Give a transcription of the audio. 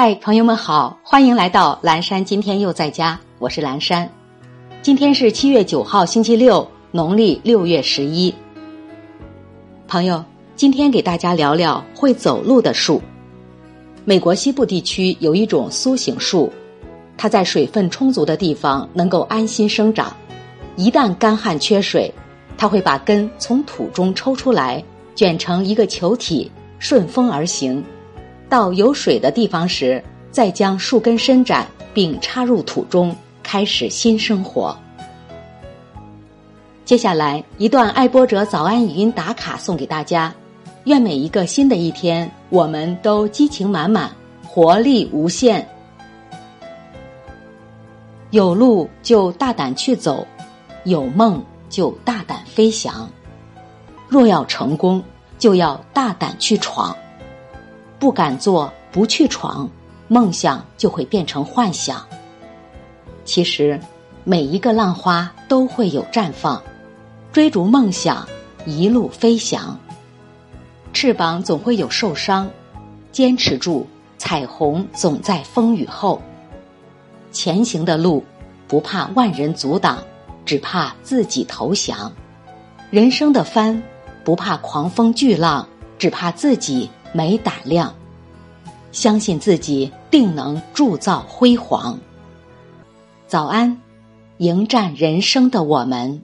嗨，朋友们好，欢迎来到蓝山。今天又在家，我是蓝山。今天是七月九号，星期六，农历六月十一。朋友，今天给大家聊聊会走路的树。美国西部地区有一种苏醒树，它在水分充足的地方能够安心生长。一旦干旱缺水，它会把根从土中抽出来，卷成一个球体，顺风而行。到有水的地方时，再将树根伸展并插入土中，开始新生活。接下来一段爱播者早安语音打卡送给大家，愿每一个新的一天，我们都激情满满，活力无限。有路就大胆去走，有梦就大胆飞翔。若要成功，就要大胆去闯。不敢做，不去闯，梦想就会变成幻想。其实，每一个浪花都会有绽放，追逐梦想，一路飞翔。翅膀总会有受伤，坚持住，彩虹总在风雨后。前行的路，不怕万人阻挡，只怕自己投降。人生的帆，不怕狂风巨浪，只怕自己。没胆量，相信自己定能铸造辉煌。早安，迎战人生的我们。